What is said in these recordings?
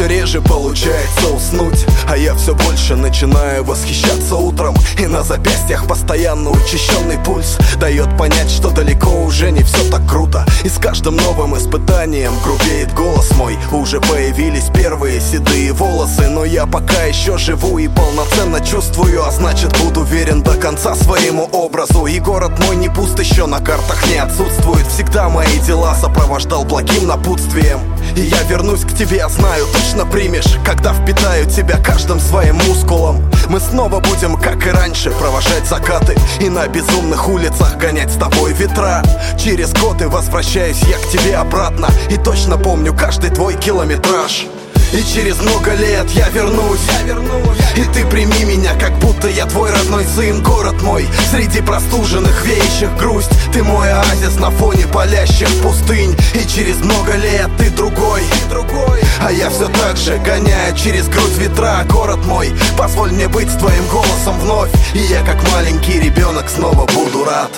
все реже получается уснуть А я все больше начинаю восхищаться утром. И на запястьях постоянно учащенный пульс Дает понять, что далеко уже не все так круто. И с каждым новым испытанием грубеет голос мой. Уже появились первые седые волосы Но я пока еще живу и полноценно чувствую А значит буду верен до конца своему образу. И город мой не пуст еще на картах не отсутствует. Всегда мои дела сопровождал благим напутствием. И я вернусь к тебе, я знаю, точно примешь Когда впитаю тебя каждым своим мускулом. Мы снова будем, как и раньше, провожать закаты И на безумных улицах гонять с тобой ветра. Через годы возвращаюсь я к тебе обратно И точно помню каждый твой километраж. И через много лет я вернусь, я вернусь. И ты прими меня, как будто я твой родной сын. Город мой, среди простуженных веющих грусть. Ты мой оазис на фоне палящих пустынь. И через много лет ты другой, ты другой А я все так же гоняю через грудь ветра. Город мой, позволь мне быть твоим голосом вновь. И я как маленький ребенок снова буду рад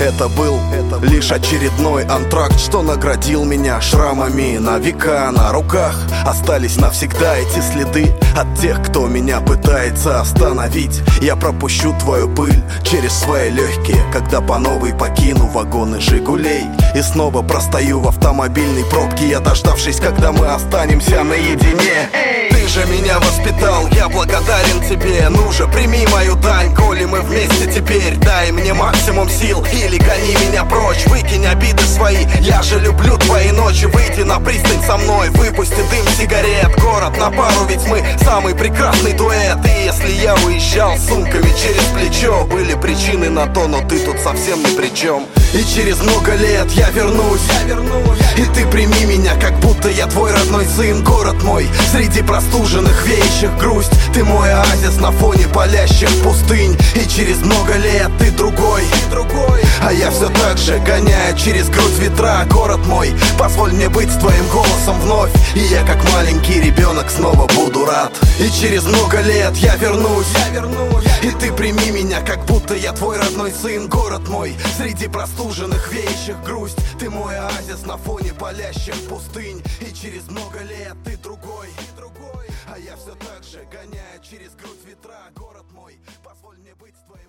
это был лишь очередной антракт, что наградил меня шрамами на века. На руках остались навсегда эти следы от тех, кто меня пытается остановить. Я пропущу твою пыль через свои легкие, когда по новой покину вагоны Жигулей И снова простою в автомобильной пробке, я дождавшись, когда мы останемся наедине. Ты же меня воспитал, я благодарен тебе. Ну же, прими мою дань, коли мы вместе теперь. Дай мне максимум сил или гони меня прочь. Выкинь обиды свои, я же люблю твои ночи. Выйди на пристань со мной, выпусти дым сигарет. Город на пару, ведь мы самый прекрасный дуэт. И если я уезжал с сумками через плечо Были причины на то, но ты тут совсем ни при чем И через много лет я вернусь, я вернусь. И ты прими меня, как будто я твой родной сын. Город мой, среди простуженных веющих грусть. Ты мой оазис на фоне палящих пустынь. И через много лет ты другой, ты другой а я все так же гоняю через грудь ветра. Город мой, позволь мне быть твоим голосом вновь. И я как маленький ребенок снова буду рад. И через много лет я вернусь, я вернусь. И ты прими меня, как будто я твой родной сын. Город мой, среди простуженных веющих грусть. Ты мой оазис на фоне палящих пустынь. И через много лет ты другой, ты другой. А я все так же гоняю через грудь ветра. Город мой, позволь мне быть твоим